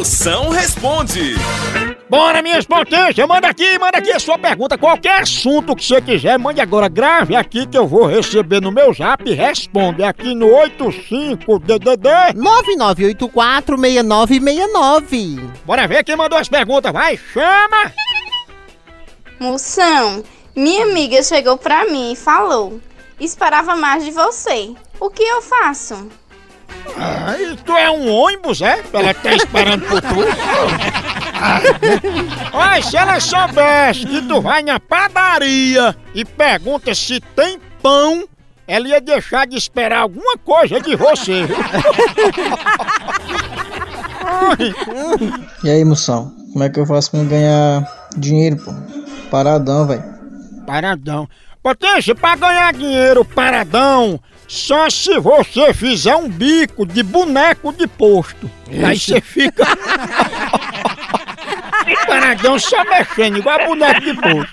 Moção responde. Bora, minhas potências, manda aqui, manda aqui a sua pergunta. Qualquer assunto que você quiser, mande agora. Grave aqui que eu vou receber no meu zap e responde aqui no 85DDD. 99846969. Bora ver quem mandou as perguntas, vai, chama! Moção, minha amiga chegou pra mim e falou: Esperava mais de você. O que eu faço? Ai, tu é um ônibus, é? Ela tá esperando por tu. Olha, se ela soubesse que tu vai na padaria e pergunta se tem pão, ela ia deixar de esperar alguma coisa de você. E aí, moção? Como é que eu faço pra ganhar dinheiro, pô? Paradão, velho. Paradão. Potência, pra ganhar dinheiro paradão, só se você fizer um bico de boneco de posto. Aí você fica. paradão só mexendo, igual boneco de posto.